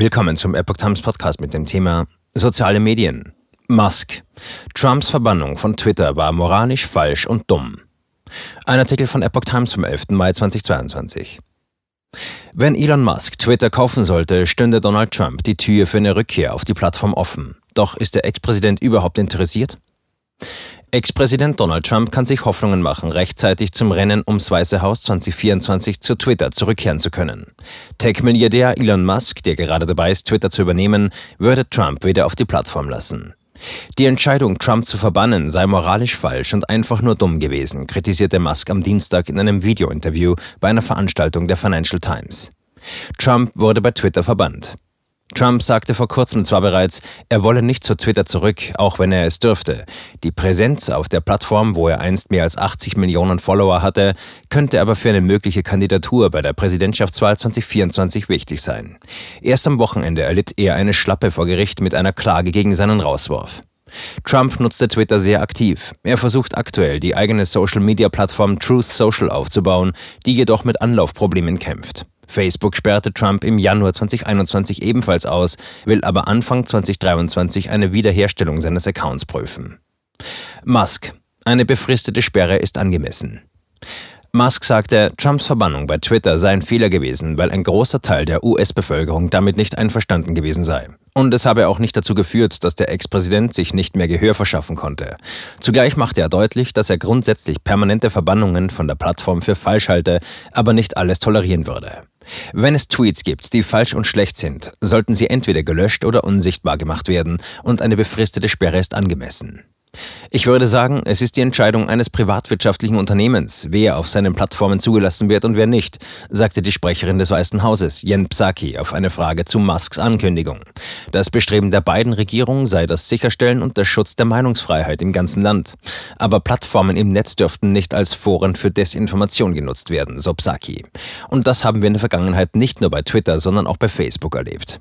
Willkommen zum Epoch Times Podcast mit dem Thema Soziale Medien. Musk. Trumps Verbannung von Twitter war moralisch falsch und dumm. Ein Artikel von Epoch Times vom 11. Mai 2022. Wenn Elon Musk Twitter kaufen sollte, stünde Donald Trump die Tür für eine Rückkehr auf die Plattform offen. Doch ist der Ex-Präsident überhaupt interessiert? Ex-Präsident Donald Trump kann sich Hoffnungen machen, rechtzeitig zum Rennen ums Weiße Haus 2024 zu Twitter zurückkehren zu können. Tech-Milliardär Elon Musk, der gerade dabei ist, Twitter zu übernehmen, würde Trump wieder auf die Plattform lassen. Die Entscheidung, Trump zu verbannen, sei moralisch falsch und einfach nur dumm gewesen, kritisierte Musk am Dienstag in einem Videointerview bei einer Veranstaltung der Financial Times. Trump wurde bei Twitter verbannt. Trump sagte vor kurzem zwar bereits, er wolle nicht zu Twitter zurück, auch wenn er es dürfte. Die Präsenz auf der Plattform, wo er einst mehr als 80 Millionen Follower hatte, könnte aber für eine mögliche Kandidatur bei der Präsidentschaftswahl 2024 wichtig sein. Erst am Wochenende erlitt er eine Schlappe vor Gericht mit einer Klage gegen seinen Rauswurf. Trump nutzte Twitter sehr aktiv. Er versucht aktuell, die eigene Social-Media-Plattform Truth Social aufzubauen, die jedoch mit Anlaufproblemen kämpft. Facebook sperrte Trump im Januar 2021 ebenfalls aus, will aber Anfang 2023 eine Wiederherstellung seines Accounts prüfen. Musk. Eine befristete Sperre ist angemessen. Musk sagte, Trumps Verbannung bei Twitter sei ein Fehler gewesen, weil ein großer Teil der US-Bevölkerung damit nicht einverstanden gewesen sei. Und es habe auch nicht dazu geführt, dass der Ex-Präsident sich nicht mehr Gehör verschaffen konnte. Zugleich machte er deutlich, dass er grundsätzlich permanente Verbannungen von der Plattform für falsch halte, aber nicht alles tolerieren würde. Wenn es Tweets gibt, die falsch und schlecht sind, sollten sie entweder gelöscht oder unsichtbar gemacht werden und eine befristete Sperre ist angemessen. Ich würde sagen, es ist die Entscheidung eines privatwirtschaftlichen Unternehmens, wer auf seinen Plattformen zugelassen wird und wer nicht, sagte die Sprecherin des Weißen Hauses, Jen Psaki, auf eine Frage zu Musks Ankündigung. Das Bestreben der beiden Regierungen sei das Sicherstellen und der Schutz der Meinungsfreiheit im ganzen Land. Aber Plattformen im Netz dürften nicht als Foren für Desinformation genutzt werden, so Psaki. Und das haben wir in der Vergangenheit nicht nur bei Twitter, sondern auch bei Facebook erlebt.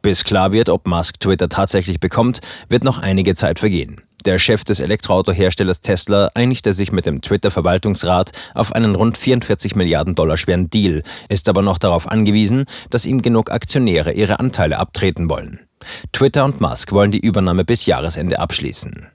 Bis klar wird, ob Musk Twitter tatsächlich bekommt, wird noch einige Zeit vergehen. Der Chef des Elektroautoherstellers Tesla einigte sich mit dem Twitter-Verwaltungsrat auf einen rund 44 Milliarden Dollar schweren Deal, ist aber noch darauf angewiesen, dass ihm genug Aktionäre ihre Anteile abtreten wollen. Twitter und Musk wollen die Übernahme bis Jahresende abschließen.